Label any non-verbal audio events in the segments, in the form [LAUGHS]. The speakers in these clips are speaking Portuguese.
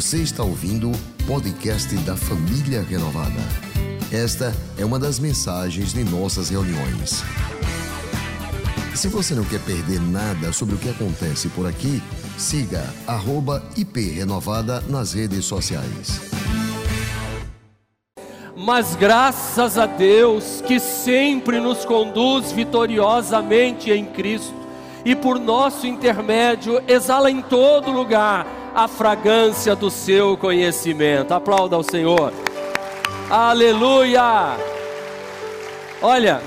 Você está ouvindo o podcast da Família Renovada. Esta é uma das mensagens de nossas reuniões. Se você não quer perder nada sobre o que acontece por aqui, siga @iprenovada nas redes sociais. Mas graças a Deus que sempre nos conduz vitoriosamente em Cristo e por nosso intermédio exala em todo lugar a fragrância do seu conhecimento. Aplauda ao Senhor. Aleluia! Olha,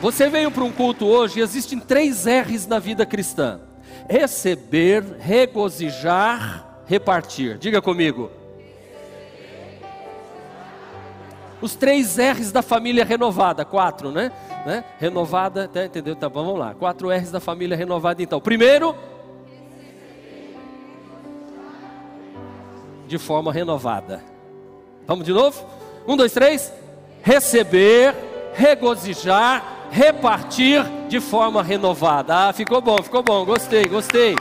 você veio para um culto hoje e existem três R's na vida cristã: receber, regozijar, repartir. Diga comigo. Os três R's da família renovada, quatro, né? né? Renovada, tá, entendeu? Tá vamos lá. Quatro R's da família renovada, então. Primeiro, de forma renovada. Vamos de novo? Um, dois, três. Receber, regozijar, repartir de forma renovada. Ah, ficou bom, ficou bom, gostei, gostei.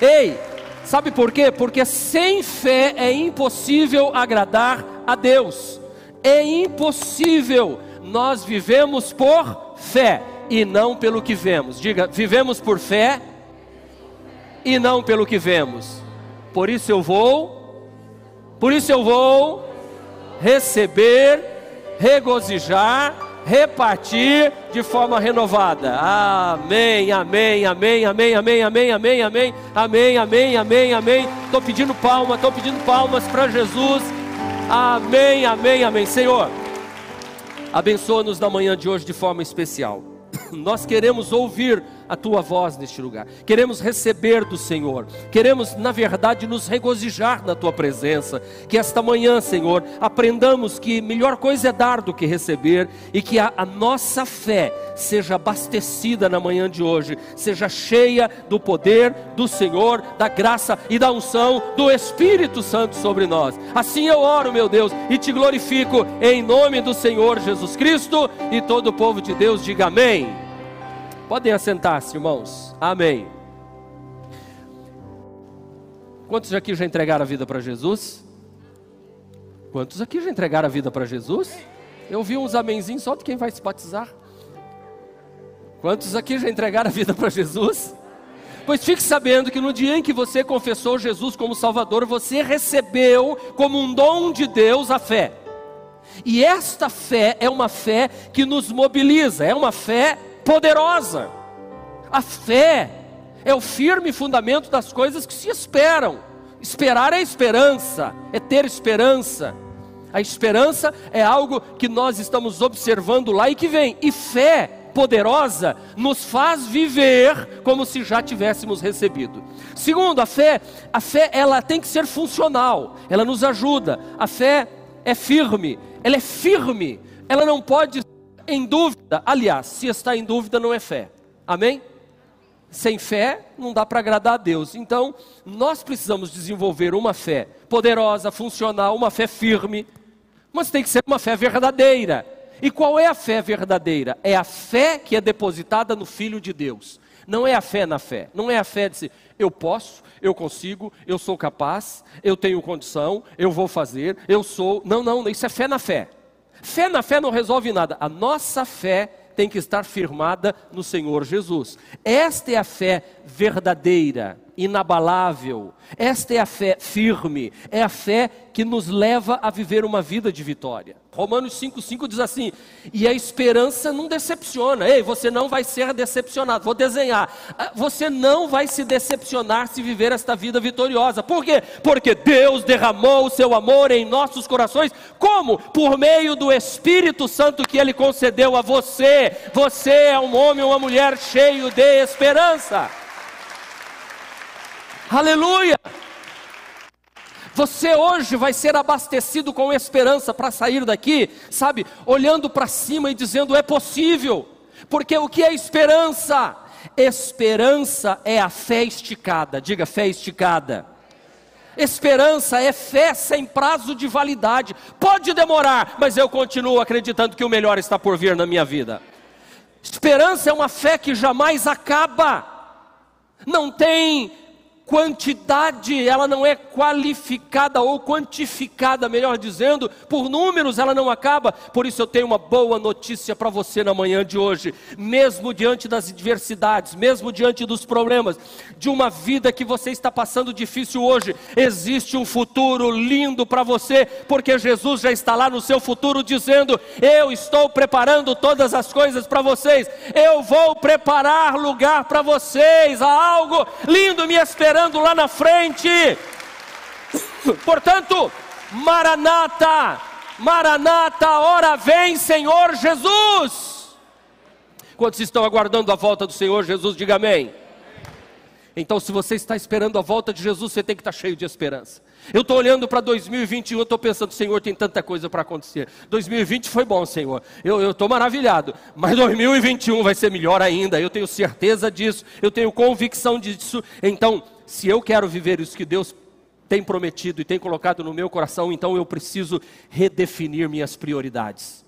Ei, sabe por quê? Porque sem fé é impossível agradar a Deus. É impossível. Nós vivemos por fé e não pelo que vemos. Diga, vivemos por fé e não pelo que vemos. Por isso eu vou, por isso eu vou receber, regozijar, repartir de forma renovada. Amém, amém, amém, amém, amém, amém, amém, amém, amém, amém, amém, amém. Estou pedindo palmas, estou pedindo palmas para Jesus. Amém, amém, amém. Senhor, abençoa-nos na manhã de hoje de forma especial. Nós queremos ouvir a tua voz neste lugar. Queremos receber do Senhor. Queremos, na verdade, nos regozijar na tua presença. Que esta manhã, Senhor, aprendamos que melhor coisa é dar do que receber e que a, a nossa fé seja abastecida na manhã de hoje, seja cheia do poder do Senhor, da graça e da unção do Espírito Santo sobre nós. Assim eu oro, meu Deus, e te glorifico em nome do Senhor Jesus Cristo e todo o povo de Deus diga amém. Podem assentar-se, irmãos. Amém. Quantos aqui já entregaram a vida para Jesus? Quantos aqui já entregaram a vida para Jesus? Eu vi uns amenzinhos só de quem vai se batizar. Quantos aqui já entregaram a vida para Jesus? Pois fique sabendo que no dia em que você confessou Jesus como Salvador, você recebeu como um dom de Deus a fé. E esta fé é uma fé que nos mobiliza, é uma fé poderosa. A fé é o firme fundamento das coisas que se esperam. Esperar é esperança, é ter esperança. A esperança é algo que nós estamos observando lá e que vem. E fé poderosa nos faz viver como se já tivéssemos recebido. Segundo, a fé, a fé ela tem que ser funcional. Ela nos ajuda. A fé é firme. Ela é firme. Ela não pode em dúvida, aliás, se está em dúvida não é fé. Amém? Sem fé não dá para agradar a Deus. Então, nós precisamos desenvolver uma fé poderosa, funcional, uma fé firme, mas tem que ser uma fé verdadeira. E qual é a fé verdadeira? É a fé que é depositada no Filho de Deus. Não é a fé na fé. Não é a fé de dizer, eu posso, eu consigo, eu sou capaz, eu tenho condição, eu vou fazer, eu sou. Não, não, isso é fé na fé. Fé na fé não resolve nada. A nossa fé tem que estar firmada no Senhor Jesus. Esta é a fé verdadeira, inabalável. Esta é a fé firme, é a fé que nos leva a viver uma vida de vitória. Romanos 5,5 diz assim: e a esperança não decepciona. Ei, você não vai ser decepcionado. Vou desenhar. Ah, você não vai se decepcionar se viver esta vida vitoriosa. Por quê? Porque Deus derramou o seu amor em nossos corações. Como? Por meio do Espírito Santo que Ele concedeu a você. Você é um homem ou uma mulher cheio de esperança. Aleluia! Você hoje vai ser abastecido com esperança para sair daqui, sabe, olhando para cima e dizendo: é possível, porque o que é esperança? Esperança é a fé esticada, diga fé esticada. Esperança é fé sem prazo de validade. Pode demorar, mas eu continuo acreditando que o melhor está por vir na minha vida. Esperança é uma fé que jamais acaba. Não tem quantidade, ela não é qualificada ou quantificada, melhor dizendo, por números ela não acaba. Por isso eu tenho uma boa notícia para você na manhã de hoje. Mesmo diante das adversidades, mesmo diante dos problemas, de uma vida que você está passando difícil hoje, existe um futuro lindo para você, porque Jesus já está lá no seu futuro dizendo: Eu estou preparando todas as coisas para vocês, eu vou preparar lugar para vocês, há algo lindo me esperando esperando lá na frente. Portanto, Maranata, Maranata, hora vem, Senhor Jesus. Quantos estão aguardando a volta do Senhor Jesus, diga amém. Então, se você está esperando a volta de Jesus, você tem que estar cheio de esperança. Eu estou olhando para 2021, eu estou pensando, Senhor, tem tanta coisa para acontecer. 2020 foi bom, Senhor. Eu estou maravilhado. Mas 2021 vai ser melhor ainda. Eu tenho certeza disso. Eu tenho convicção disso. Então, se eu quero viver isso que Deus tem prometido e tem colocado no meu coração, então eu preciso redefinir minhas prioridades.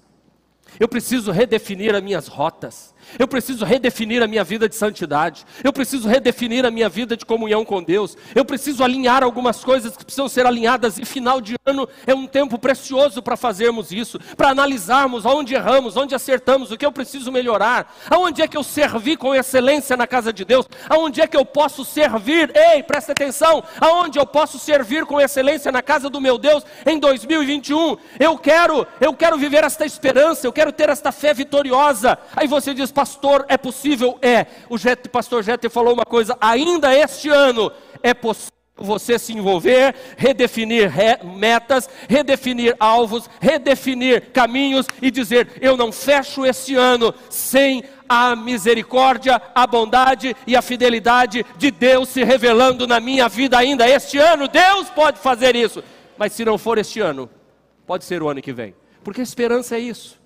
Eu preciso redefinir as minhas rotas. Eu preciso redefinir a minha vida de santidade. Eu preciso redefinir a minha vida de comunhão com Deus. Eu preciso alinhar algumas coisas que precisam ser alinhadas. E final de ano é um tempo precioso para fazermos isso, para analisarmos onde erramos, onde acertamos, o que eu preciso melhorar, aonde é que eu servi com excelência na casa de Deus, aonde é que eu posso servir. Ei, presta atenção, aonde eu posso servir com excelência na casa do meu Deus em 2021. Eu quero, eu quero viver esta esperança, eu quero ter esta fé vitoriosa. Aí você diz, pastor, é possível? É. O pastor Jeter falou uma coisa: ainda este ano é possível você se envolver, redefinir metas, redefinir alvos, redefinir caminhos e dizer: eu não fecho esse ano sem a misericórdia, a bondade e a fidelidade de Deus se revelando na minha vida ainda este ano. Deus pode fazer isso, mas se não for este ano, pode ser o ano que vem, porque esperança é isso.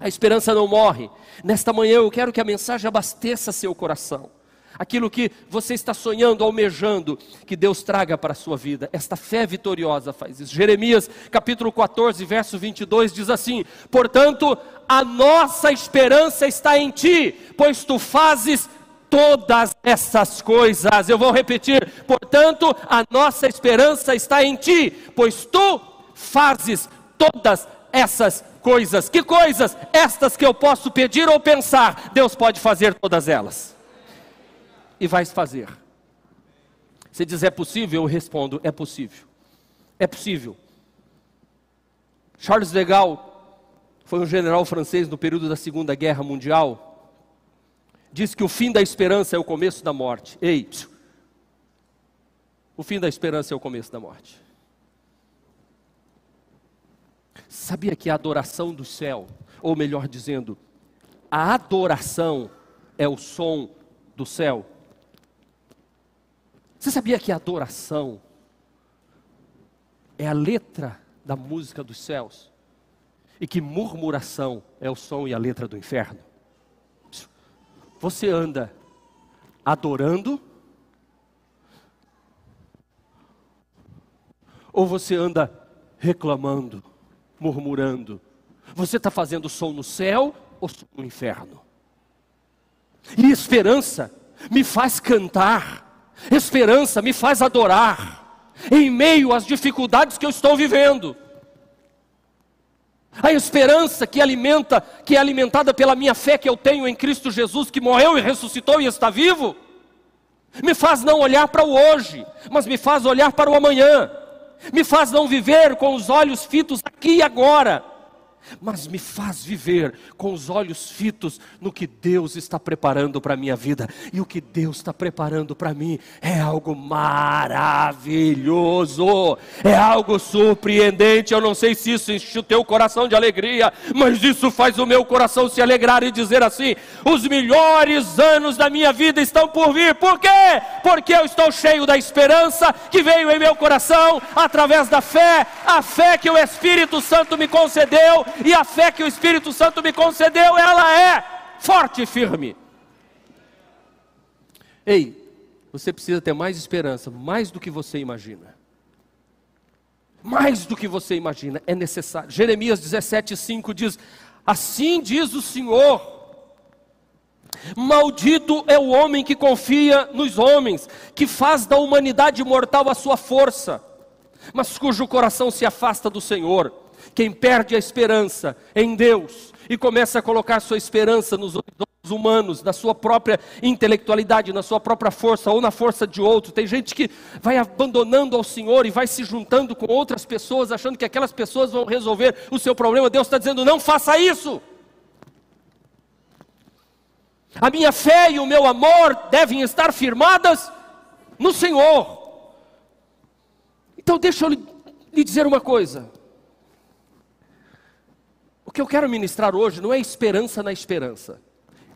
A esperança não morre. Nesta manhã eu quero que a mensagem abasteça seu coração. Aquilo que você está sonhando, almejando, que Deus traga para a sua vida. Esta fé vitoriosa faz isso. Jeremias capítulo 14, verso 22 diz assim: Portanto, a nossa esperança está em ti, pois tu fazes todas essas coisas. Eu vou repetir: portanto, a nossa esperança está em ti, pois tu fazes todas essas coisas. Que coisas? Estas que eu posso pedir ou pensar, Deus pode fazer todas elas. E vai fazer. Você diz, é possível? Eu respondo, é possível. É possível. Charles de Gaulle foi um general francês no período da Segunda Guerra Mundial. Diz que o fim da esperança é o começo da morte. Ei, o fim da esperança é o começo da morte. Sabia que a adoração do céu, ou melhor dizendo, a adoração é o som do céu? Você sabia que a adoração é a letra da música dos céus? E que murmuração é o som e a letra do inferno? Você anda adorando? Ou você anda reclamando? Murmurando. Você está fazendo som no céu ou som no inferno? E esperança me faz cantar, esperança me faz adorar, em meio às dificuldades que eu estou vivendo. A esperança que alimenta, que é alimentada pela minha fé que eu tenho em Cristo Jesus, que morreu e ressuscitou e está vivo, me faz não olhar para o hoje, mas me faz olhar para o amanhã me faz não viver com os olhos fitos aqui e agora, mas me faz viver com os olhos fitos no que Deus está preparando para a minha vida. E o que Deus está preparando para mim é algo maravilhoso, é algo surpreendente. Eu não sei se isso enche o teu coração de alegria, mas isso faz o meu coração se alegrar e dizer assim: os melhores anos da minha vida estão por vir. Por quê? Porque eu estou cheio da esperança que veio em meu coração através da fé, a fé que o Espírito Santo me concedeu e a fé que o Espírito Santo me concedeu, ela é forte e firme. Ei, você precisa ter mais esperança, mais do que você imagina. Mais do que você imagina, é necessário. Jeremias 17,5 diz: Assim diz o Senhor, Maldito é o homem que confia nos homens, que faz da humanidade mortal a sua força, mas cujo coração se afasta do Senhor. Quem perde a esperança em Deus e começa a colocar sua esperança nos humanos, na sua própria intelectualidade, na sua própria força ou na força de outro. Tem gente que vai abandonando ao Senhor e vai se juntando com outras pessoas, achando que aquelas pessoas vão resolver o seu problema. Deus está dizendo: não faça isso. A minha fé e o meu amor devem estar firmadas no Senhor. Então, deixa eu lhe dizer uma coisa. Que eu quero ministrar hoje não é esperança na esperança.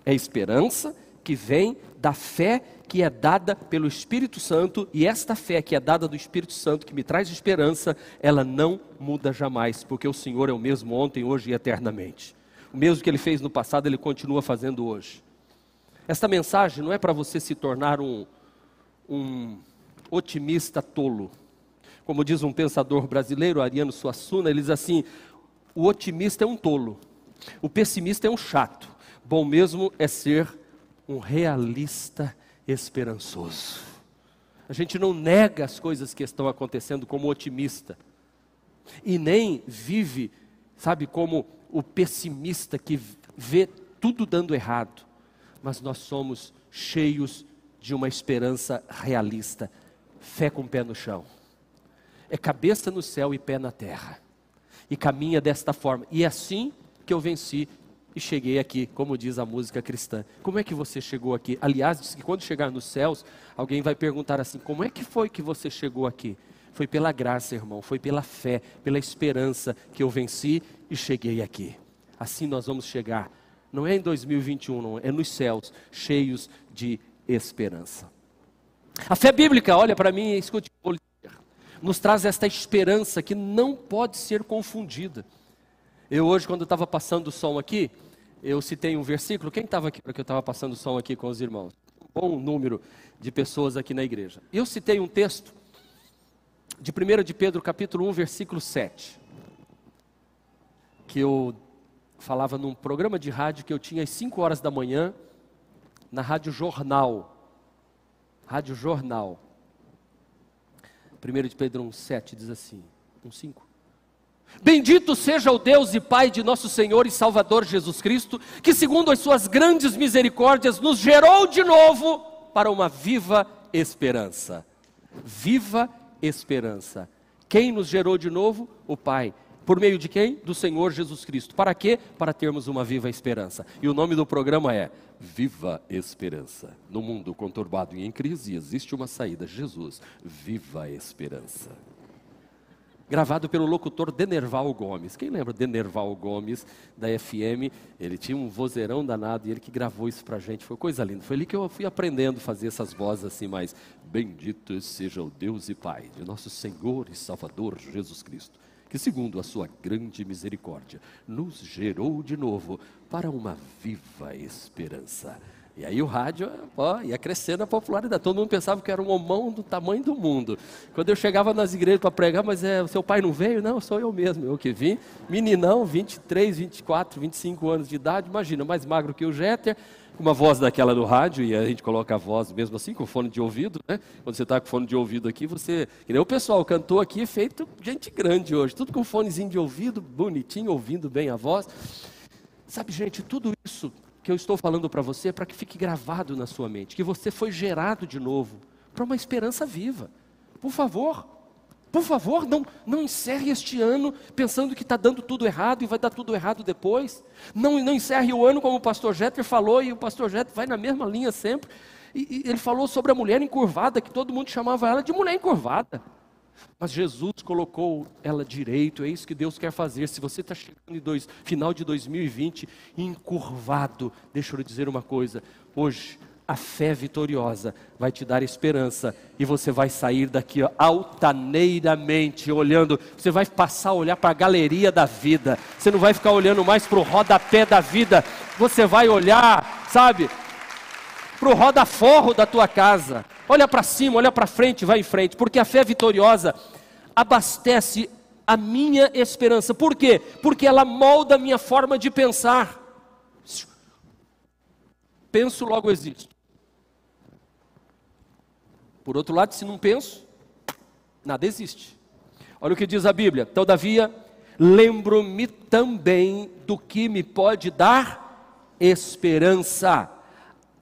É esperança que vem da fé que é dada pelo Espírito Santo, e esta fé que é dada do Espírito Santo, que me traz esperança, ela não muda jamais, porque o Senhor é o mesmo ontem, hoje e eternamente. O mesmo que ele fez no passado, ele continua fazendo hoje. Esta mensagem não é para você se tornar um, um otimista tolo. Como diz um pensador brasileiro, Ariano Suassuna, ele diz assim: o otimista é um tolo, o pessimista é um chato, Bom mesmo é ser um realista esperançoso. A gente não nega as coisas que estão acontecendo como otimista. E nem vive, sabe, como o pessimista que vê tudo dando errado. Mas nós somos cheios de uma esperança realista. Fé com pé no chão. É cabeça no céu e pé na terra. E caminha desta forma. E é assim que eu venci e cheguei aqui, como diz a música cristã. Como é que você chegou aqui? Aliás, diz que quando chegar nos céus, alguém vai perguntar assim: como é que foi que você chegou aqui? Foi pela graça, irmão, foi pela fé, pela esperança que eu venci e cheguei aqui. Assim nós vamos chegar. Não é em 2021, não, é nos céus, cheios de esperança. A fé bíblica, olha para mim e escute, nos traz esta esperança que não pode ser confundida. Eu hoje, quando estava passando o som aqui, eu citei um versículo. Quem estava aqui para que eu estava passando o som aqui com os irmãos? Um bom número de pessoas aqui na igreja. Eu citei um texto de 1 de Pedro, capítulo 1, versículo 7. Que eu falava num programa de rádio que eu tinha às 5 horas da manhã, na Rádio Jornal. Rádio Jornal. 1 de Pedro 1, 7 diz assim: 1, 5. Bendito seja o Deus e Pai de nosso Senhor e Salvador Jesus Cristo, que, segundo as suas grandes misericórdias, nos gerou de novo para uma viva esperança. Viva esperança. Quem nos gerou de novo? O Pai. Por meio de quem? Do Senhor Jesus Cristo. Para quê? Para termos uma viva esperança. E o nome do programa é Viva Esperança. No mundo conturbado e em crise existe uma saída. Jesus, viva esperança gravado pelo locutor Denerval Gomes. Quem lembra Denerval Gomes, da FM? Ele tinha um vozeirão danado e ele que gravou isso pra gente. Foi coisa linda. Foi ali que eu fui aprendendo a fazer essas vozes assim mais. Bendito seja o Deus e Pai de nosso Senhor e Salvador Jesus Cristo, que, segundo a sua grande misericórdia, nos gerou de novo para uma viva esperança e aí o rádio ó, ia crescendo a popularidade. Todo mundo pensava que era um homão do tamanho do mundo. Quando eu chegava nas igrejas para pregar, mas é, seu pai não veio? Não, sou eu mesmo, eu que vim. Meninão, 23, 24, 25 anos de idade, imagina, mais magro que o Jeter, com uma voz daquela do rádio, e a gente coloca a voz mesmo assim, com fone de ouvido, né? Quando você está com fone de ouvido aqui, você. Que nem o pessoal cantou aqui, feito gente grande hoje, tudo com fonezinho de ouvido, bonitinho, ouvindo bem a voz. Sabe, gente, tudo isso que eu estou falando para você é para que fique gravado na sua mente, que você foi gerado de novo para uma esperança viva. Por favor, por favor, não, não encerre este ano pensando que está dando tudo errado e vai dar tudo errado depois. Não, não encerre o ano como o pastor Jeter falou, e o pastor Jeter vai na mesma linha sempre. E, e ele falou sobre a mulher encurvada, que todo mundo chamava ela de mulher encurvada. Mas Jesus colocou ela direito, é isso que Deus quer fazer. Se você está chegando em dois, final de 2020 encurvado, deixa eu lhe dizer uma coisa: hoje a fé vitoriosa vai te dar esperança e você vai sair daqui ó, altaneiramente olhando. Você vai passar a olhar para a galeria da vida. Você não vai ficar olhando mais para o rodapé da vida. Você vai olhar, sabe, para o roda-forro da tua casa. Olha para cima, olha para frente, vai em frente, porque a fé vitoriosa abastece a minha esperança. Por quê? Porque ela molda a minha forma de pensar. penso, logo existo. Por outro lado, se não penso, nada existe. Olha o que diz a Bíblia: Todavia, lembro-me também do que me pode dar esperança.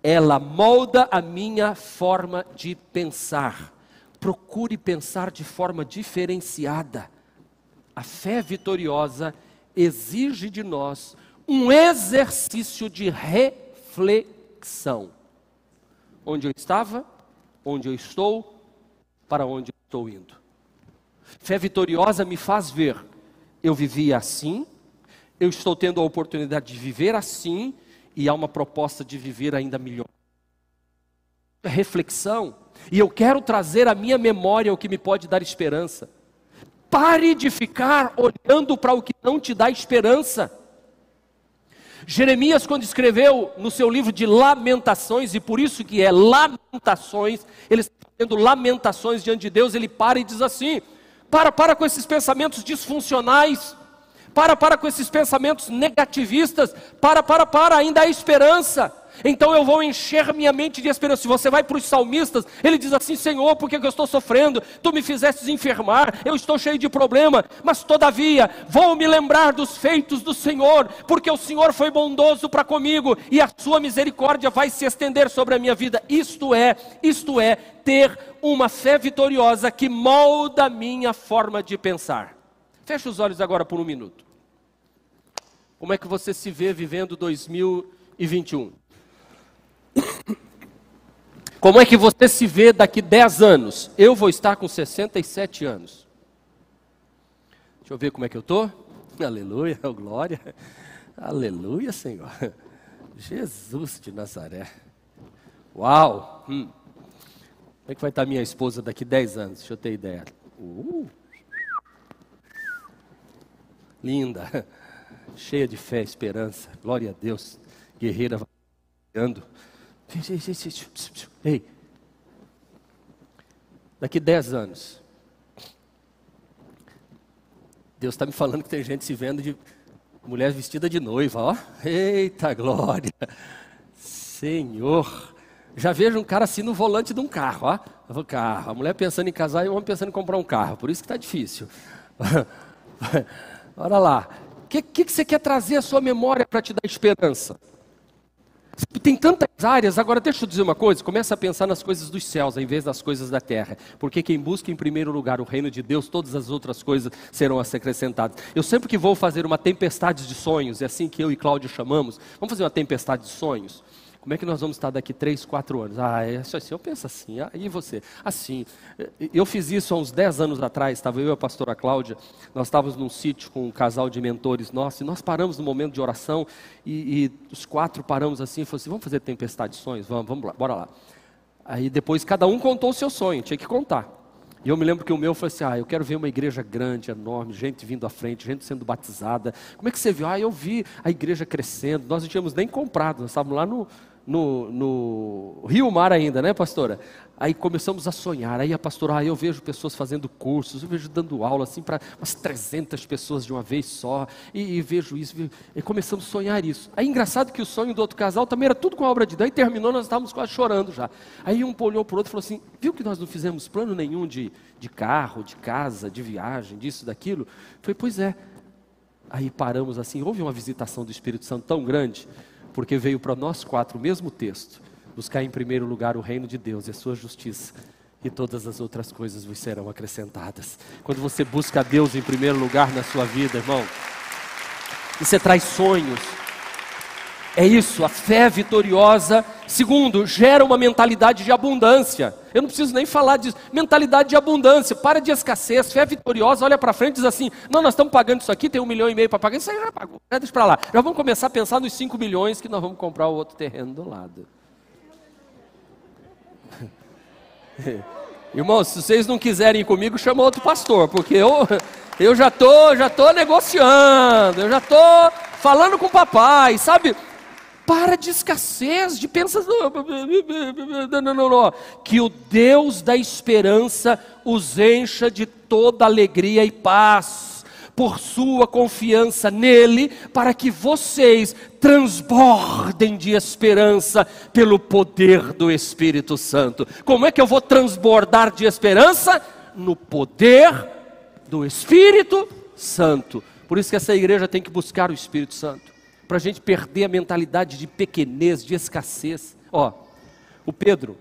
Ela molda a minha forma de pensar. Procure pensar de forma diferenciada. A fé vitoriosa exige de nós um exercício de reflexão. Onde eu estava, onde eu estou, para onde eu estou indo. Fé vitoriosa me faz ver eu vivia assim, eu estou tendo a oportunidade de viver assim, e há uma proposta de viver ainda melhor. Reflexão, e eu quero trazer à minha memória o que me pode dar esperança. Pare de ficar olhando para o que não te dá esperança. Jeremias, quando escreveu no seu livro de Lamentações, e por isso que é Lamentações, ele está fazendo lamentações diante de Deus, ele para e diz assim: para, para com esses pensamentos disfuncionais. Para, para com esses pensamentos negativistas. Para, para, para, ainda há esperança. Então eu vou encher minha mente de esperança. Se você vai para os salmistas, ele diz assim: Senhor, por que eu estou sofrendo? Tu me fizestes enfermar, eu estou cheio de problema, mas todavia vou me lembrar dos feitos do Senhor, porque o Senhor foi bondoso para comigo e a sua misericórdia vai se estender sobre a minha vida. Isto é, isto é, ter uma fé vitoriosa que molda a minha forma de pensar. Feche os olhos agora por um minuto. Como é que você se vê vivendo 2021? Como é que você se vê daqui 10 anos? Eu vou estar com 67 anos. Deixa eu ver como é que eu estou. [LAUGHS] Aleluia, [LAUGHS] glória. Aleluia, Senhor. [LAUGHS] Jesus de Nazaré. Uau! Hum. Como é que vai estar minha esposa daqui 10 anos? Deixa eu ter ideia. Uh. Linda, cheia de fé, esperança. Glória a Deus. Guerreira ando. Ei, daqui 10 anos, Deus está me falando que tem gente se vendo de mulher vestida de noiva, ó. Eita glória! Senhor! Já vejo um cara assim no volante de um carro, ó. Carro. A mulher pensando em casar e o homem pensando em comprar um carro. Por isso que está difícil. [LAUGHS] Olha lá. O que, que, que você quer trazer à sua memória para te dar esperança? Tem tantas áreas, agora deixa eu dizer uma coisa, começa a pensar nas coisas dos céus, em vez das coisas da terra. Porque quem busca em primeiro lugar o reino de Deus, todas as outras coisas serão acrescentadas. Eu sempre que vou fazer uma tempestade de sonhos, é assim que eu e Cláudio chamamos, vamos fazer uma tempestade de sonhos? Como é que nós vamos estar daqui três, quatro anos? Ah, é assim, eu penso assim, ah, e você? Assim, eu fiz isso há uns dez anos atrás, estava eu e a pastora Cláudia, nós estávamos num sítio com um casal de mentores nossos, e nós paramos no momento de oração, e, e os quatro paramos assim, e falamos assim, vamos fazer tempestade de sonhos? Vamos, vamos lá, bora lá. Aí depois cada um contou o seu sonho, tinha que contar. E eu me lembro que o meu foi assim: ah, eu quero ver uma igreja grande, enorme, gente vindo à frente, gente sendo batizada. Como é que você viu? Ah, eu vi a igreja crescendo. Nós não tínhamos nem comprado, nós estávamos lá no, no, no Rio Mar ainda, né, pastora? Aí começamos a sonhar. Aí a pastora, ah, eu vejo pessoas fazendo cursos, eu vejo dando aula assim para umas 300 pessoas de uma vez só, e, e vejo isso, e começamos a sonhar isso. Aí engraçado que o sonho do outro casal também era tudo com a obra de Deus, e terminou, nós estávamos quase chorando já. Aí um olhou para o outro e falou assim: viu que nós não fizemos plano nenhum de, de carro, de casa, de viagem, disso, daquilo? Falei, pois é. Aí paramos assim, houve uma visitação do Espírito Santo tão grande porque veio para nós quatro o mesmo texto: buscar em primeiro lugar o reino de Deus e a sua justiça, e todas as outras coisas vos serão acrescentadas. Quando você busca Deus em primeiro lugar na sua vida, irmão, e você traz sonhos, é isso, a fé vitoriosa. Segundo, gera uma mentalidade de abundância. Eu não preciso nem falar disso. Mentalidade de abundância, para de escassez. Fé vitoriosa, olha para frente e diz assim: não, nós estamos pagando isso aqui, tem um milhão e meio para pagar. Isso aí já pagou. Deixa para lá. Já vamos começar a pensar nos cinco milhões que nós vamos comprar o outro terreno do lado. [LAUGHS] Irmãos, se vocês não quiserem ir comigo, chama outro pastor, porque eu, eu já tô, já tô negociando, eu já tô falando com o papai, sabe? Para de escassez, de não. Que o Deus da esperança os encha de toda alegria e paz por sua confiança nele, para que vocês transbordem de esperança pelo poder do Espírito Santo. Como é que eu vou transbordar de esperança? No poder do Espírito Santo. Por isso que essa igreja tem que buscar o Espírito Santo, para a gente perder a mentalidade de pequenez, de escassez. Ó, o Pedro,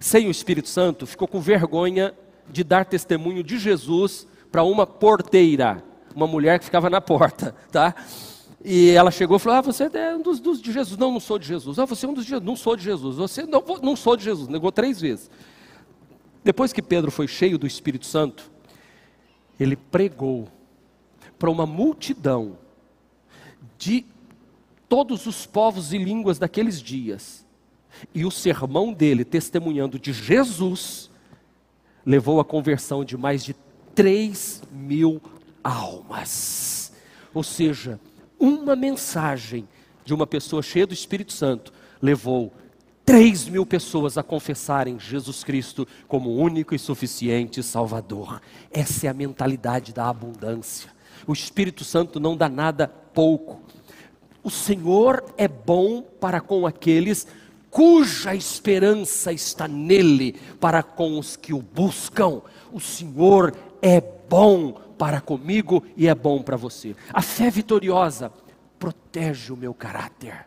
sem o Espírito Santo, ficou com vergonha de dar testemunho de Jesus para uma porteira, uma mulher que ficava na porta, [LAUGHS] tá? E ela chegou e falou: Ah, você é um dos, dos, de Jesus. Não, não sou de Jesus. Ah, você é um dos de Jesus. Não sou de Jesus. Você não, não sou de Jesus. Negou três vezes. Depois que Pedro foi cheio do Espírito Santo, ele pregou para uma multidão de todos os povos e línguas daqueles dias. E o sermão dele, testemunhando de Jesus, levou à conversão de mais de 3 mil almas. Ou seja, uma mensagem de uma pessoa cheia do Espírito Santo levou 3 mil pessoas a confessarem Jesus Cristo como único e suficiente Salvador. Essa é a mentalidade da abundância. O Espírito Santo não dá nada pouco. O Senhor é bom para com aqueles cuja esperança está nele, para com os que o buscam. O Senhor é bom para comigo e é bom para você. A fé vitoriosa protege o meu caráter.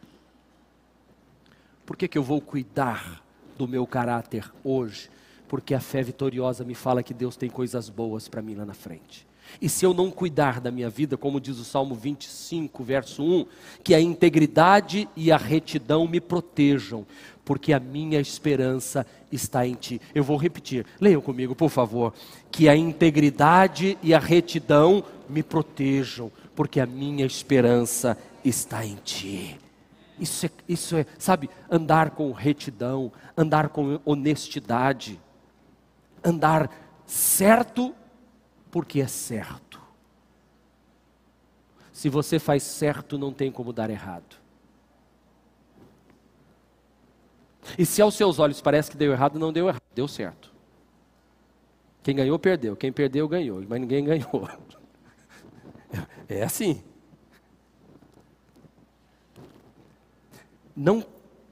Por que, que eu vou cuidar do meu caráter hoje? Porque a fé vitoriosa me fala que Deus tem coisas boas para mim lá na frente. E se eu não cuidar da minha vida, como diz o Salmo 25, verso 1, que a integridade e a retidão me protejam, porque a minha esperança está em ti. Eu vou repetir, leiam comigo, por favor. Que a integridade e a retidão me protejam, porque a minha esperança está em ti. Isso é, isso é, sabe, andar com retidão, andar com honestidade, andar certo porque é certo. Se você faz certo, não tem como dar errado. E se aos seus olhos parece que deu errado, não deu errado, deu certo. Quem ganhou, perdeu. Quem perdeu, ganhou. Mas ninguém ganhou. [LAUGHS] É assim. Não,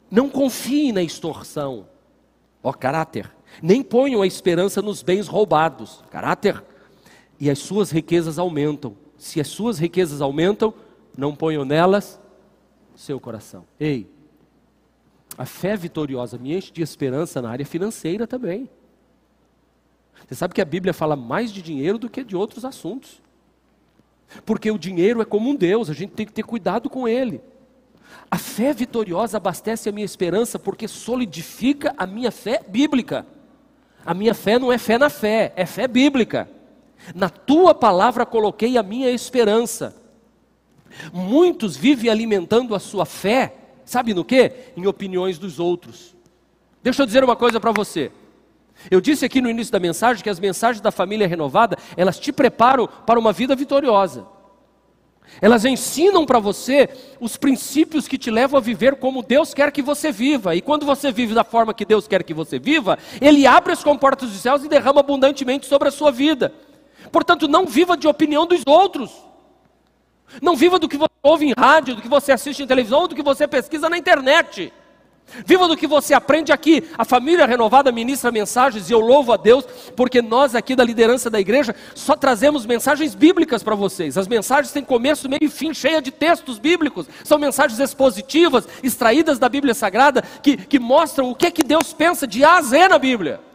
não confie na extorsão. Ó, caráter. Nem ponham a esperança nos bens roubados. Caráter e as suas riquezas aumentam. Se as suas riquezas aumentam, não ponham nelas seu coração. Ei, a fé vitoriosa me enche de esperança na área financeira também. Você sabe que a Bíblia fala mais de dinheiro do que de outros assuntos. Porque o dinheiro é como um Deus, a gente tem que ter cuidado com ele. A fé vitoriosa abastece a minha esperança porque solidifica a minha fé bíblica. A minha fé não é fé na fé, é fé bíblica. Na tua palavra coloquei a minha esperança. Muitos vivem alimentando a sua fé, sabe no que? Em opiniões dos outros. Deixa eu dizer uma coisa para você. Eu disse aqui no início da mensagem que as mensagens da família renovada, elas te preparam para uma vida vitoriosa. Elas ensinam para você os princípios que te levam a viver como Deus quer que você viva. E quando você vive da forma que Deus quer que você viva, Ele abre as comportas dos céus e derrama abundantemente sobre a sua vida. Portanto, não viva de opinião dos outros. Não viva do que você ouve em rádio, do que você assiste em televisão, do que você pesquisa na internet. Viva do que você aprende aqui. A família renovada ministra mensagens e eu louvo a Deus, porque nós aqui da liderança da igreja só trazemos mensagens bíblicas para vocês. As mensagens têm começo, meio e fim, cheia de textos bíblicos. São mensagens expositivas, extraídas da Bíblia Sagrada, que, que mostram o que é que Deus pensa de A a Z na Bíblia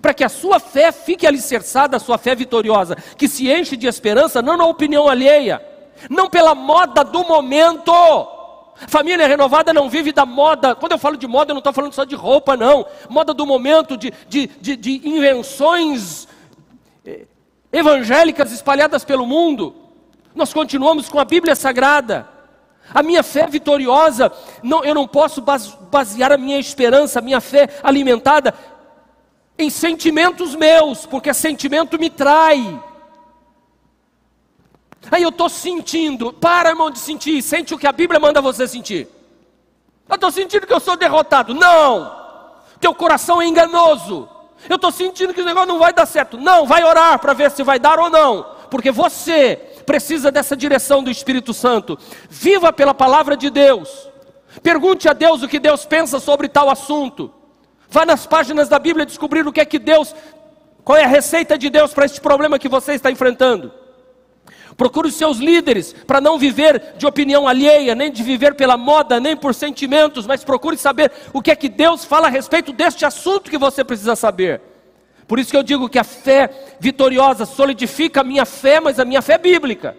para que a sua fé fique alicerçada, a sua fé vitoriosa, que se enche de esperança, não na opinião alheia, não pela moda do momento. Família renovada não vive da moda. Quando eu falo de moda, eu não estou falando só de roupa, não. Moda do momento, de, de, de, de invenções eh, evangélicas espalhadas pelo mundo. Nós continuamos com a Bíblia Sagrada. A minha fé vitoriosa, não, eu não posso basear a minha esperança, a minha fé alimentada em sentimentos meus, porque sentimento me trai. Aí eu estou sentindo, para irmão de sentir, sente o que a Bíblia manda você sentir. Eu estou sentindo que eu sou derrotado. Não! Teu coração é enganoso. Eu estou sentindo que o negócio não vai dar certo. Não, vai orar para ver se vai dar ou não. Porque você precisa dessa direção do Espírito Santo. Viva pela palavra de Deus. Pergunte a Deus o que Deus pensa sobre tal assunto. Vá nas páginas da Bíblia descobrir o que é que Deus, qual é a receita de Deus para este problema que você está enfrentando. Procure os seus líderes para não viver de opinião alheia, nem de viver pela moda, nem por sentimentos, mas procure saber o que é que Deus fala a respeito deste assunto que você precisa saber. Por isso que eu digo que a fé vitoriosa solidifica a minha fé, mas a minha fé é bíblica.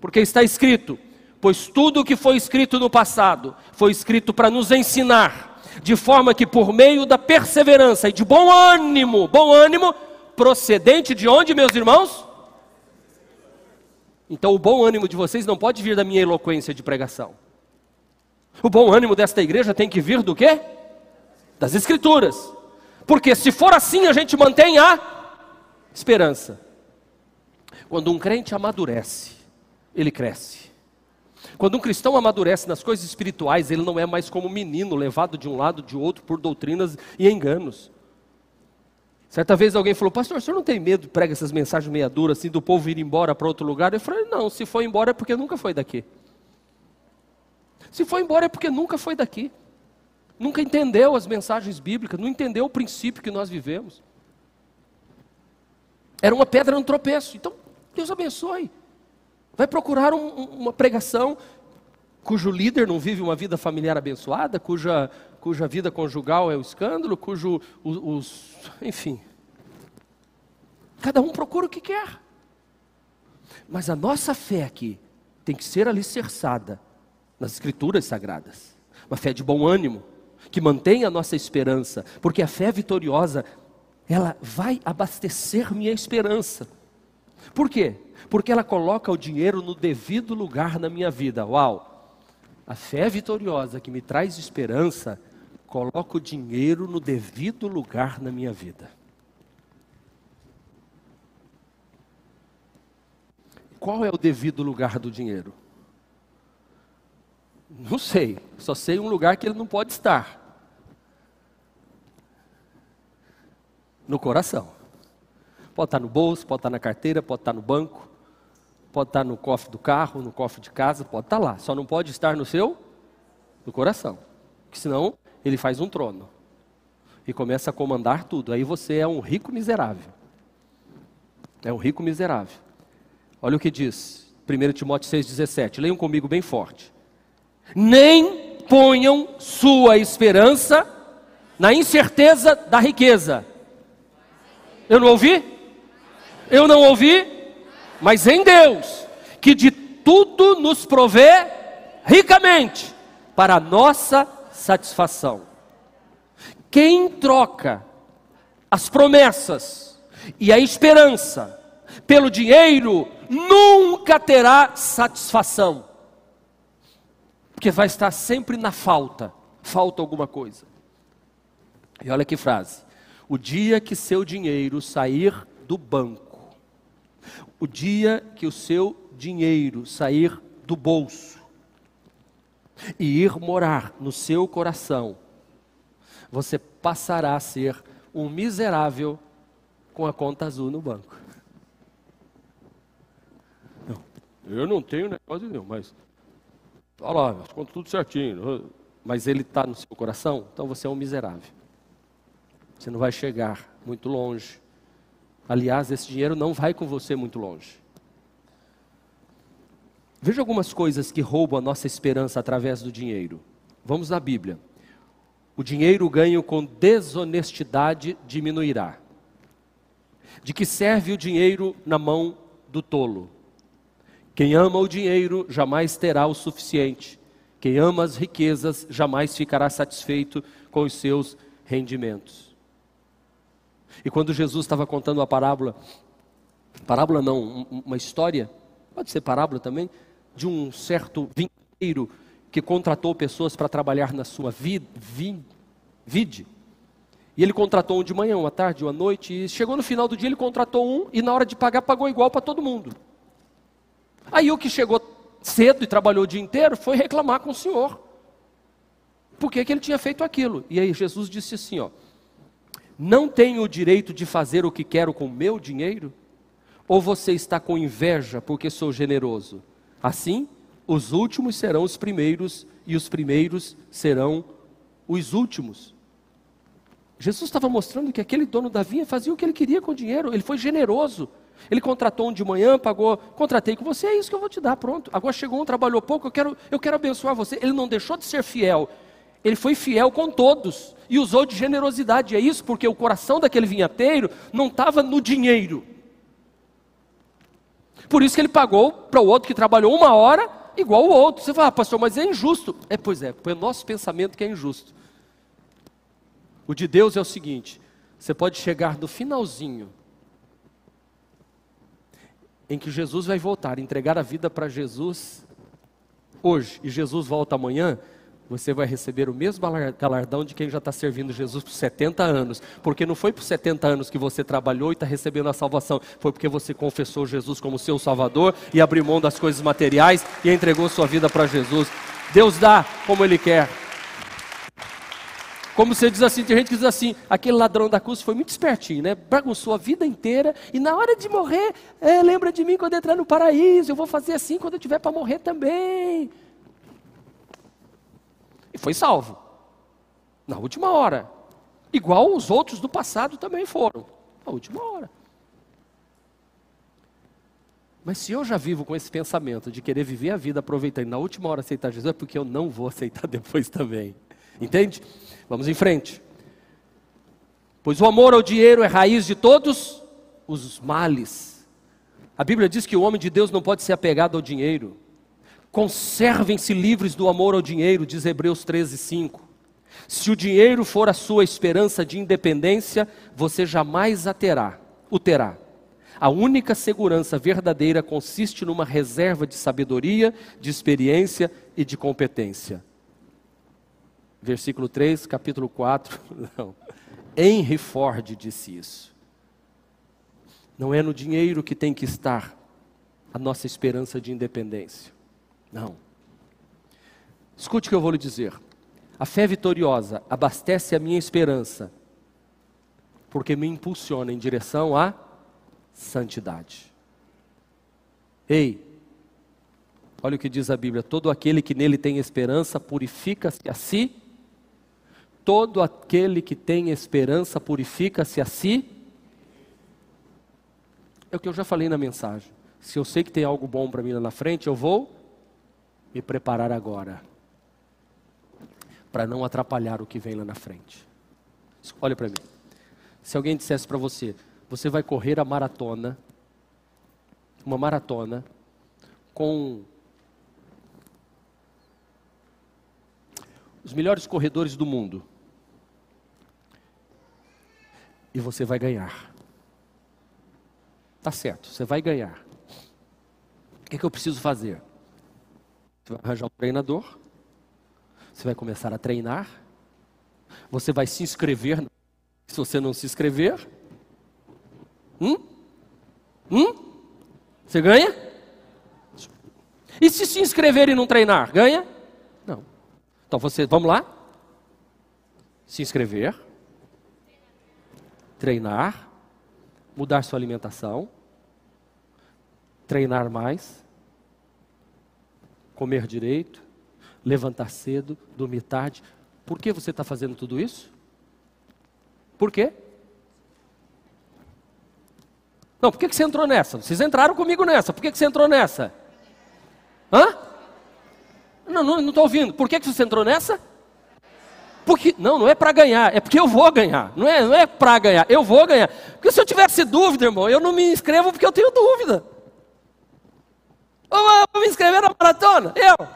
Porque está escrito: pois tudo o que foi escrito no passado foi escrito para nos ensinar, de forma que por meio da perseverança e de bom ânimo, bom ânimo, procedente de onde, meus irmãos? Então, o bom ânimo de vocês não pode vir da minha eloquência de pregação. O bom ânimo desta igreja tem que vir do quê? Das Escrituras. Porque se for assim, a gente mantém a esperança. Quando um crente amadurece, ele cresce. Quando um cristão amadurece nas coisas espirituais, ele não é mais como um menino levado de um lado de outro por doutrinas e enganos. Certa vez alguém falou, pastor, o senhor não tem medo de pregar essas mensagens meia duras, assim, do povo ir embora para outro lugar? Eu falei, não, se for embora é porque nunca foi daqui. Se for embora é porque nunca foi daqui. Nunca entendeu as mensagens bíblicas, não entendeu o princípio que nós vivemos. Era uma pedra no tropeço. Então, Deus abençoe. Vai procurar um, uma pregação cujo líder não vive uma vida familiar abençoada, cuja cuja vida conjugal é o escândalo, cujo os, os enfim. Cada um procura o que quer. Mas a nossa fé aqui tem que ser alicerçada nas escrituras sagradas. Uma fé de bom ânimo, que mantém a nossa esperança, porque a fé vitoriosa, ela vai abastecer minha esperança. Por quê? Porque ela coloca o dinheiro no devido lugar na minha vida. Uau! A fé vitoriosa que me traz esperança, coloca o dinheiro no devido lugar na minha vida. Qual é o devido lugar do dinheiro? Não sei, só sei um lugar que ele não pode estar. No coração. Pode estar no bolso, pode estar na carteira, pode estar no banco, pode estar no cofre do carro, no cofre de casa, pode estar lá. Só não pode estar no seu no coração. Porque senão ele faz um trono e começa a comandar tudo. Aí você é um rico miserável. É um rico miserável. Olha o que diz 1 Timóteo 6,17. Leiam comigo bem forte. Nem ponham sua esperança na incerteza da riqueza. Eu não ouvi? Eu não ouvi? Mas em Deus, que de tudo nos provê ricamente para a nossa satisfação. Quem troca as promessas e a esperança pelo dinheiro nunca terá satisfação, porque vai estar sempre na falta, falta alguma coisa. E olha que frase: o dia que seu dinheiro sair do banco, o dia que o seu dinheiro sair do bolso, e ir morar no seu coração, você passará a ser um miserável com a conta azul no banco. Não, eu não tenho negócio nenhum, mas olha lá, as contas tudo certinho. Mas ele está no seu coração, então você é um miserável. Você não vai chegar muito longe. Aliás, esse dinheiro não vai com você muito longe. Veja algumas coisas que roubam a nossa esperança através do dinheiro. Vamos na Bíblia. O dinheiro ganho com desonestidade diminuirá. De que serve o dinheiro na mão do tolo? Quem ama o dinheiro jamais terá o suficiente. Quem ama as riquezas jamais ficará satisfeito com os seus rendimentos. E quando Jesus estava contando a parábola, parábola não, uma história, pode ser parábola também, de um certo vinheiro que contratou pessoas para trabalhar na sua vid, vid, vide. E ele contratou um de manhã, uma tarde, uma noite, e chegou no final do dia, ele contratou um, e na hora de pagar, pagou igual para todo mundo. Aí o que chegou cedo e trabalhou o dia inteiro foi reclamar com o senhor. Por que, que ele tinha feito aquilo? E aí Jesus disse assim: ó, não tenho o direito de fazer o que quero com o meu dinheiro? Ou você está com inveja porque sou generoso? Assim, os últimos serão os primeiros e os primeiros serão os últimos. Jesus estava mostrando que aquele dono da vinha fazia o que ele queria com o dinheiro, ele foi generoso. Ele contratou um de manhã, pagou, contratei com você, é isso que eu vou te dar, pronto. Agora chegou um, trabalhou pouco, eu quero, eu quero abençoar você. Ele não deixou de ser fiel, ele foi fiel com todos e usou de generosidade. É isso porque o coração daquele vinhateiro não estava no dinheiro. Por isso que ele pagou para o outro que trabalhou uma hora, igual o outro. Você fala, ah, pastor, mas é injusto. É, pois é, foi o nosso pensamento que é injusto. O de Deus é o seguinte: você pode chegar no finalzinho em que Jesus vai voltar, entregar a vida para Jesus hoje e Jesus volta amanhã, você vai receber o mesmo galardão de quem já está servindo Jesus por 70 anos. Porque não foi por 70 anos que você trabalhou e está recebendo a salvação, foi porque você confessou Jesus como seu Salvador e abriu mão das coisas materiais e entregou sua vida para Jesus. Deus dá como Ele quer. Como você diz assim, tem gente que diz assim, aquele ladrão da cruz foi muito espertinho, né? Bagunçou a vida inteira e na hora de morrer, é, lembra de mim quando entrar no paraíso, eu vou fazer assim quando eu tiver para morrer também. Foi salvo. Na última hora. Igual os outros do passado também foram. Na última hora. Mas se eu já vivo com esse pensamento de querer viver a vida aproveitando na última hora aceitar Jesus, é porque eu não vou aceitar [LAUGHS] depois também. Entende? Vamos em frente. Pois o amor ao dinheiro é raiz de todos os males. A Bíblia diz que o homem de Deus não pode ser apegado ao dinheiro. Conservem-se livres do amor ao dinheiro, diz Hebreus 13, 5. Se o dinheiro for a sua esperança de independência, você jamais a terá, o terá. A única segurança verdadeira consiste numa reserva de sabedoria, de experiência e de competência versículo 3, capítulo 4. [LAUGHS] Não. Henry Ford disse isso. Não é no dinheiro que tem que estar a nossa esperança de independência. Não. Escute o que eu vou lhe dizer. A fé vitoriosa abastece a minha esperança, porque me impulsiona em direção à santidade. Ei, olha o que diz a Bíblia: todo aquele que nele tem esperança purifica-se a si Todo aquele que tem esperança purifica-se a si. É o que eu já falei na mensagem. Se eu sei que tem algo bom para mim lá na frente, eu vou me preparar agora. Para não atrapalhar o que vem lá na frente. Olha para mim. Se alguém dissesse para você, você vai correr a maratona, uma maratona, com os melhores corredores do mundo. E você vai ganhar. Tá certo, você vai ganhar. O que, é que eu preciso fazer? Você vai arranjar um treinador. Você vai começar a treinar. Você vai se inscrever. Se você não se inscrever, hum? Hum? Você ganha? E se se inscrever e não treinar, ganha? Então você, vamos lá? Se inscrever, treinar, mudar sua alimentação, treinar mais, comer direito, levantar cedo, dormir tarde. Por que você está fazendo tudo isso? Por quê? Não, por que, que você entrou nessa? Vocês entraram comigo nessa. Por que, que você entrou nessa? Hã? Não, não estou ouvindo. Por que, que você entrou nessa? Porque, não, não é para ganhar, é porque eu vou ganhar. Não é, não é para ganhar, eu vou ganhar. Porque se eu tivesse dúvida, irmão, eu não me inscrevo porque eu tenho dúvida. Eu vou me inscrever na maratona? Eu.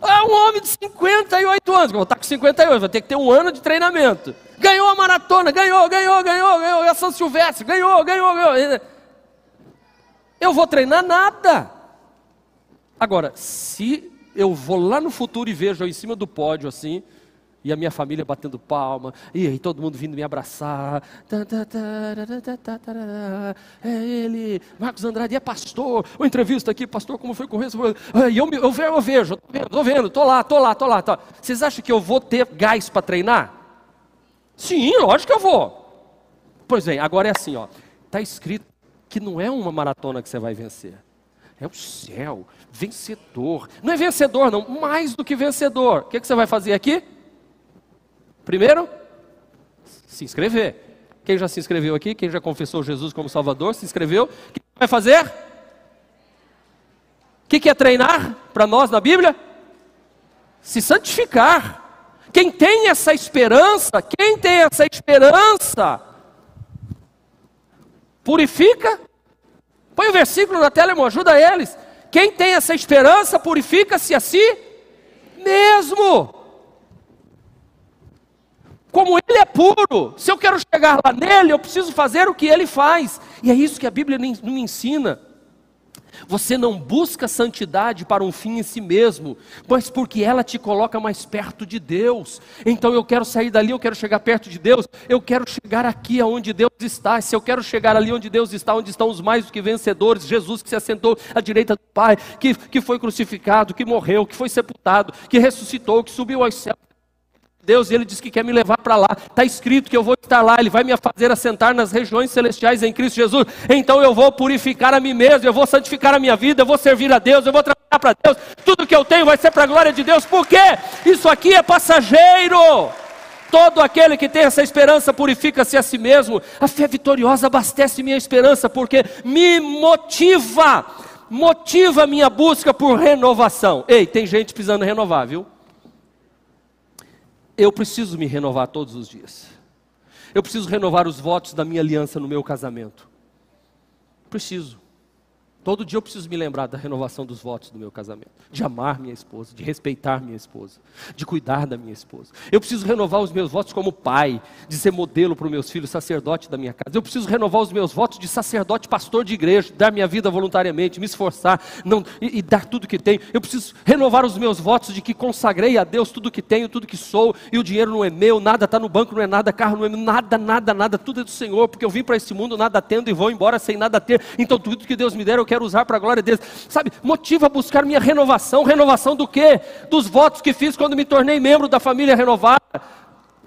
Ah, um homem de 58 anos, vou estar com 58, vai ter que ter um ano de treinamento. Ganhou a maratona, ganhou, ganhou, ganhou, ganhou. É São Silvestre, ganhou, ganhou, ganhou. Eu vou treinar nada. Agora, se eu vou lá no futuro e vejo em cima do pódio assim, e a minha família batendo palma, e todo mundo vindo me abraçar. É ele, Marcos Andrade é pastor. O entrevista aqui, pastor, como foi com isso? E eu, eu, vejo, estou vendo, estou vendo, estou lá, estou lá, estou lá. Tô. Vocês acham que eu vou ter gás para treinar? Sim, lógico que eu vou. Pois bem, agora é assim, ó. Está escrito que não é uma maratona que você vai vencer. É o céu, vencedor. Não é vencedor, não, mais do que vencedor. O que, que você vai fazer aqui? Primeiro, se inscrever. Quem já se inscreveu aqui? Quem já confessou Jesus como Salvador? Se inscreveu? O que vai fazer? O que, que é treinar para nós na Bíblia? Se santificar. Quem tem essa esperança, quem tem essa esperança, purifica. Põe o versículo na tela, irmão, ajuda eles. Quem tem essa esperança, purifica-se a si mesmo. Como ele é puro, se eu quero chegar lá nele, eu preciso fazer o que ele faz. E é isso que a Bíblia não ensina. Você não busca santidade para um fim em si mesmo, mas porque ela te coloca mais perto de Deus. Então eu quero sair dali, eu quero chegar perto de Deus, eu quero chegar aqui aonde Deus está. Se eu quero chegar ali onde Deus está, onde estão os mais do que vencedores, Jesus que se assentou à direita do Pai, que, que foi crucificado, que morreu, que foi sepultado, que ressuscitou, que subiu aos céus Deus, e Ele diz que quer me levar para lá. Está escrito que eu vou estar lá, Ele vai me fazer assentar nas regiões celestiais em Cristo Jesus. Então eu vou purificar a mim mesmo, eu vou santificar a minha vida, eu vou servir a Deus, eu vou trabalhar para Deus. Tudo que eu tenho vai ser para a glória de Deus. Por quê? Isso aqui é passageiro. Todo aquele que tem essa esperança purifica-se a si mesmo. A fé vitoriosa abastece minha esperança, porque me motiva, motiva minha busca por renovação. Ei, tem gente precisando renovar, viu? Eu preciso me renovar todos os dias. Eu preciso renovar os votos da minha aliança no meu casamento. Preciso. Todo dia eu preciso me lembrar da renovação dos votos do meu casamento, de amar minha esposa, de respeitar minha esposa, de cuidar da minha esposa. Eu preciso renovar os meus votos como pai, de ser modelo para os meus filhos, sacerdote da minha casa. Eu preciso renovar os meus votos de sacerdote, pastor de igreja, dar minha vida voluntariamente, me esforçar não, e, e dar tudo que tenho. Eu preciso renovar os meus votos de que consagrei a Deus tudo que tenho, tudo que sou, e o dinheiro não é meu, nada está no banco, não é nada, carro não é meu, nada, nada, nada, tudo é do Senhor, porque eu vim para esse mundo nada tendo e vou embora sem nada ter. Então tudo que Deus me der eu quero usar para a glória de Deus. Sabe, motiva a buscar minha renovação. Renovação do quê? Dos votos que fiz quando me tornei membro da família renovada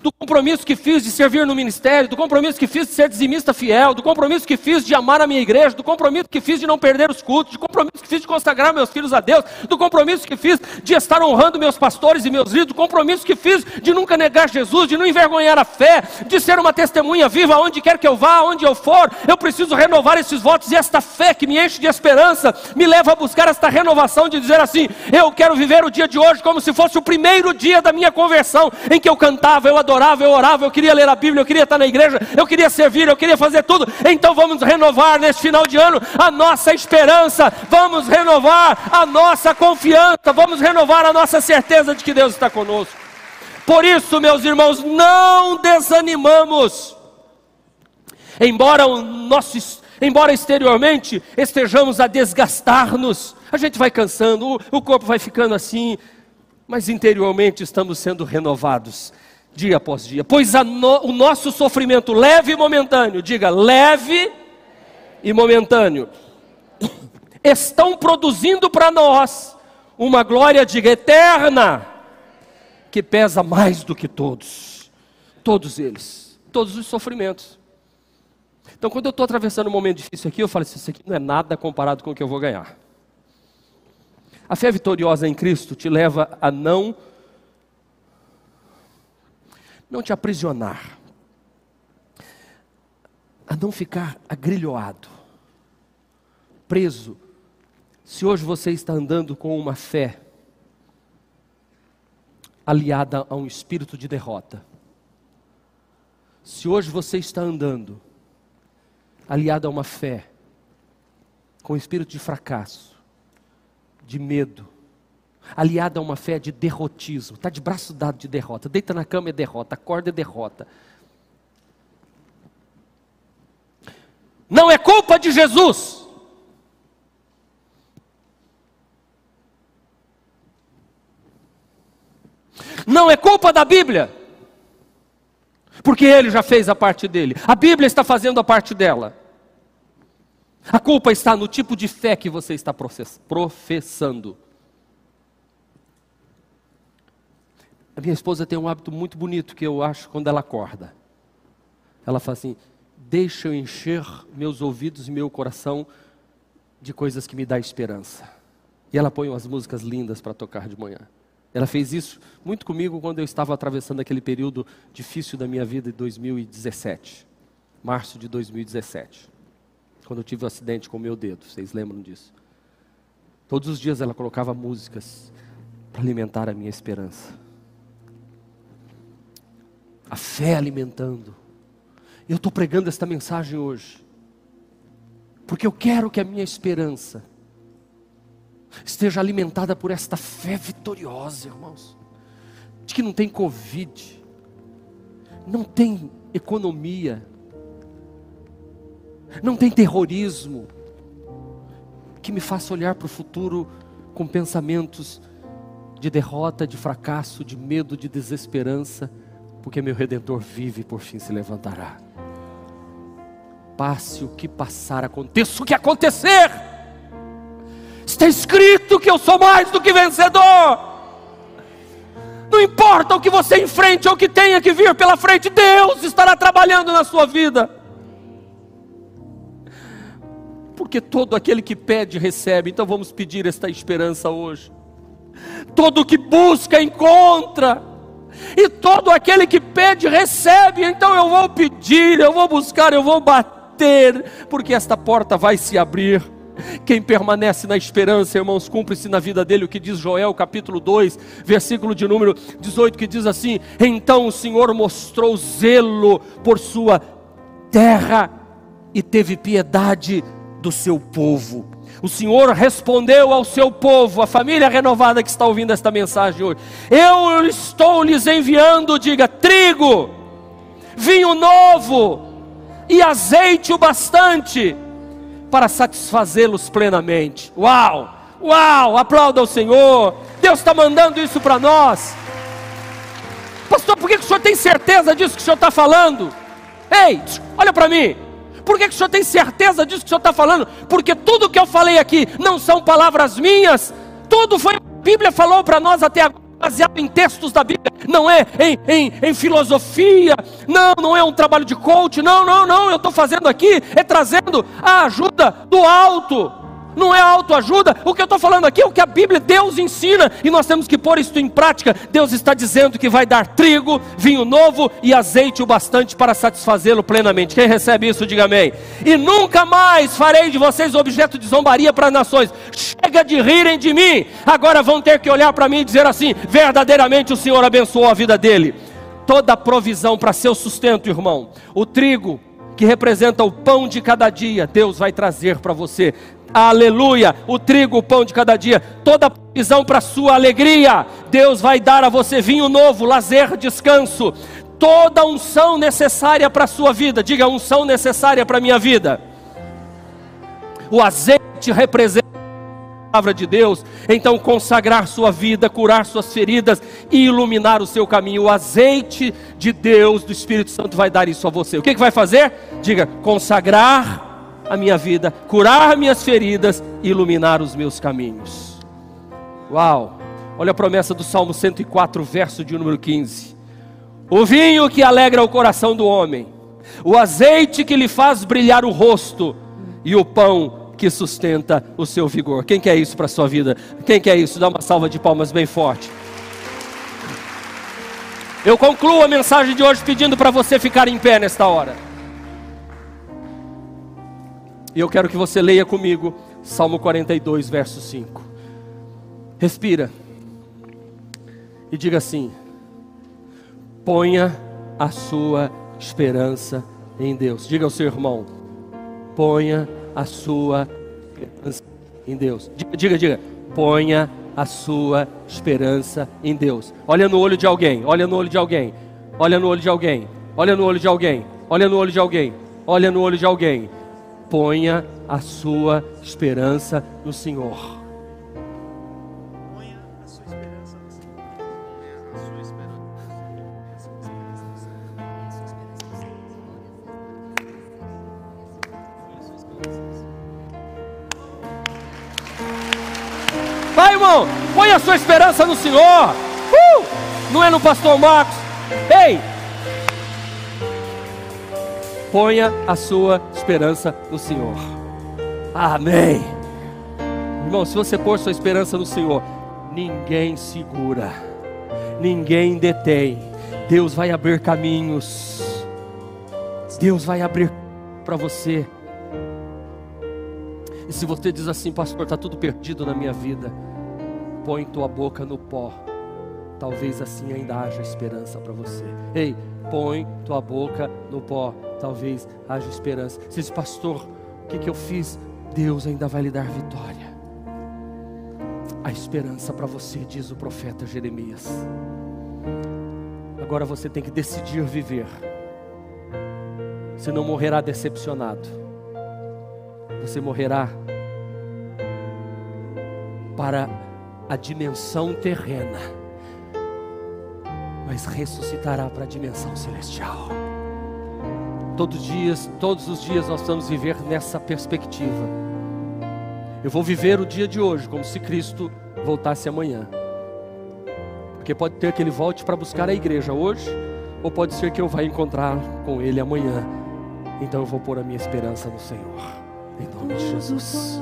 do compromisso que fiz de servir no ministério, do compromisso que fiz de ser dizimista fiel, do compromisso que fiz de amar a minha igreja, do compromisso que fiz de não perder os cultos, do compromisso que fiz de consagrar meus filhos a Deus, do compromisso que fiz de estar honrando meus pastores e meus líderes, do compromisso que fiz de nunca negar Jesus, de não envergonhar a fé, de ser uma testemunha viva onde quer que eu vá, onde eu for. Eu preciso renovar esses votos e esta fé que me enche de esperança me leva a buscar esta renovação de dizer assim: eu quero viver o dia de hoje como se fosse o primeiro dia da minha conversão, em que eu cantava, eu adorava adorava, eu orava, eu queria ler a Bíblia, eu queria estar na igreja, eu queria servir, eu queria fazer tudo. Então vamos renovar neste final de ano a nossa esperança, vamos renovar a nossa confiança, vamos renovar a nossa certeza de que Deus está conosco. Por isso, meus irmãos, não desanimamos. Embora o nosso embora exteriormente estejamos a desgastar-nos, a gente vai cansando, o, o corpo vai ficando assim, mas interiormente estamos sendo renovados dia após dia. Pois no, o nosso sofrimento leve e momentâneo, diga leve e momentâneo, [COUGHS] estão produzindo para nós uma glória, diga eterna, que pesa mais do que todos, todos eles, todos os sofrimentos. Então, quando eu estou atravessando um momento difícil aqui, eu falo assim: isso aqui não é nada comparado com o que eu vou ganhar. A fé vitoriosa em Cristo te leva a não não te aprisionar, a não ficar agrilhoado, preso. Se hoje você está andando com uma fé aliada a um espírito de derrota, se hoje você está andando aliado a uma fé com espírito de fracasso, de medo, aliada a uma fé de derrotismo. Está de braço dado de derrota. Deita na cama é derrota, acorda é derrota. Não é culpa de Jesus. Não é culpa da Bíblia. Porque ele já fez a parte dele. A Bíblia está fazendo a parte dela. A culpa está no tipo de fé que você está professando. Minha esposa tem um hábito muito bonito que eu acho quando ela acorda. Ela fala assim: deixa eu encher meus ouvidos e meu coração de coisas que me dão esperança. E ela põe umas músicas lindas para tocar de manhã. Ela fez isso muito comigo quando eu estava atravessando aquele período difícil da minha vida de 2017, março de 2017, quando eu tive o um acidente com o meu dedo. Vocês lembram disso? Todos os dias ela colocava músicas para alimentar a minha esperança. A fé alimentando. Eu estou pregando esta mensagem hoje, porque eu quero que a minha esperança esteja alimentada por esta fé vitoriosa, irmãos, de que não tem Covid, não tem economia, não tem terrorismo, que me faça olhar para o futuro com pensamentos de derrota, de fracasso, de medo, de desesperança, porque meu redentor vive e por fim se levantará. Passe o que passar, aconteça o que acontecer. Está escrito que eu sou mais do que vencedor. Não importa o que você enfrente ou o que tenha que vir pela frente, Deus estará trabalhando na sua vida. Porque todo aquele que pede, recebe. Então vamos pedir esta esperança hoje. Todo que busca, encontra. E todo aquele que pede, recebe. Então eu vou pedir, eu vou buscar, eu vou bater. Porque esta porta vai se abrir. Quem permanece na esperança, irmãos, cumpre-se na vida dele o que diz Joel, capítulo 2, versículo de número 18, que diz assim: Então o Senhor mostrou zelo por sua terra e teve piedade do seu povo. O Senhor respondeu ao seu povo, a família renovada que está ouvindo esta mensagem hoje: Eu estou lhes enviando, diga, trigo, vinho novo e azeite o bastante para satisfazê-los plenamente. Uau! Uau! Aplauda o Senhor. Deus está mandando isso para nós. Pastor, por que, o senhor tem certeza disso que o senhor está falando? Ei, olha para mim. Por que, que o senhor tem certeza disso que o senhor está falando? Porque tudo que eu falei aqui não são palavras minhas, tudo foi a Bíblia falou para nós até agora baseado em textos da Bíblia, não é em, em, em filosofia, não, não é um trabalho de coach, não, não, não, eu estou fazendo aqui, é trazendo a ajuda do alto não é autoajuda. O que eu estou falando aqui é o que a Bíblia, Deus ensina, e nós temos que pôr isso em prática. Deus está dizendo que vai dar trigo, vinho novo e azeite o bastante para satisfazê-lo plenamente. Quem recebe isso, diga amém. E nunca mais farei de vocês objeto de zombaria para as nações. Chega de rirem de mim. Agora vão ter que olhar para mim e dizer assim: verdadeiramente o Senhor abençoou a vida dele. Toda provisão para seu sustento, irmão. O trigo que representa o pão de cada dia, Deus vai trazer para você aleluia, o trigo, o pão de cada dia, toda provisão para sua alegria, Deus vai dar a você vinho novo, lazer, descanso, toda unção necessária para a sua vida, diga unção necessária para a minha vida. O azeite representa a palavra de Deus, então consagrar sua vida, curar suas feridas e iluminar o seu caminho. O azeite de Deus, do Espírito Santo, vai dar isso a você. O que, que vai fazer? Diga, consagrar a minha vida, curar minhas feridas e iluminar os meus caminhos. Uau! Olha a promessa do Salmo 104, verso de número 15. O vinho que alegra o coração do homem, o azeite que lhe faz brilhar o rosto e o pão que sustenta o seu vigor. Quem quer isso para a sua vida? Quem quer isso? Dá uma salva de palmas bem forte. Eu concluo a mensagem de hoje pedindo para você ficar em pé nesta hora. E eu quero que você leia comigo Salmo 42, verso 5. Respira. E diga assim: Ponha a sua esperança em Deus. Diga ao seu irmão: Ponha a sua esperança em Deus. Diga, diga, diga. Ponha a sua esperança em Deus. Olha no olho de alguém, olha no olho de alguém, olha no olho de alguém, olha no olho de alguém, olha no olho de alguém, olha no olho de alguém ponha a sua esperança no Senhor. Vai, irmão, põe a sua esperança no Senhor. Uh! Não é no pastor Marcos. Ei! Ponha a sua esperança no Senhor. Amém. Irmão, se você pôr sua esperança no Senhor, ninguém segura, ninguém detém. Deus vai abrir caminhos. Deus vai abrir para você. E se você diz assim, pastor, está tudo perdido na minha vida, põe tua boca no pó. Talvez assim ainda haja esperança para você. Ei, põe tua boca no pó. Talvez haja esperança. Você diz, pastor, o que, que eu fiz? Deus ainda vai lhe dar vitória. A esperança para você, diz o profeta Jeremias. Agora você tem que decidir viver. Você não morrerá decepcionado. Você morrerá para a dimensão terrena, mas ressuscitará para a dimensão celestial. Todos os dias, todos os dias nós vamos viver nessa perspectiva. Eu vou viver o dia de hoje como se Cristo voltasse amanhã. Porque pode ter que ele volte para buscar a igreja hoje, ou pode ser que eu vá encontrar com ele amanhã. Então eu vou pôr a minha esperança no Senhor. Em nome de Jesus.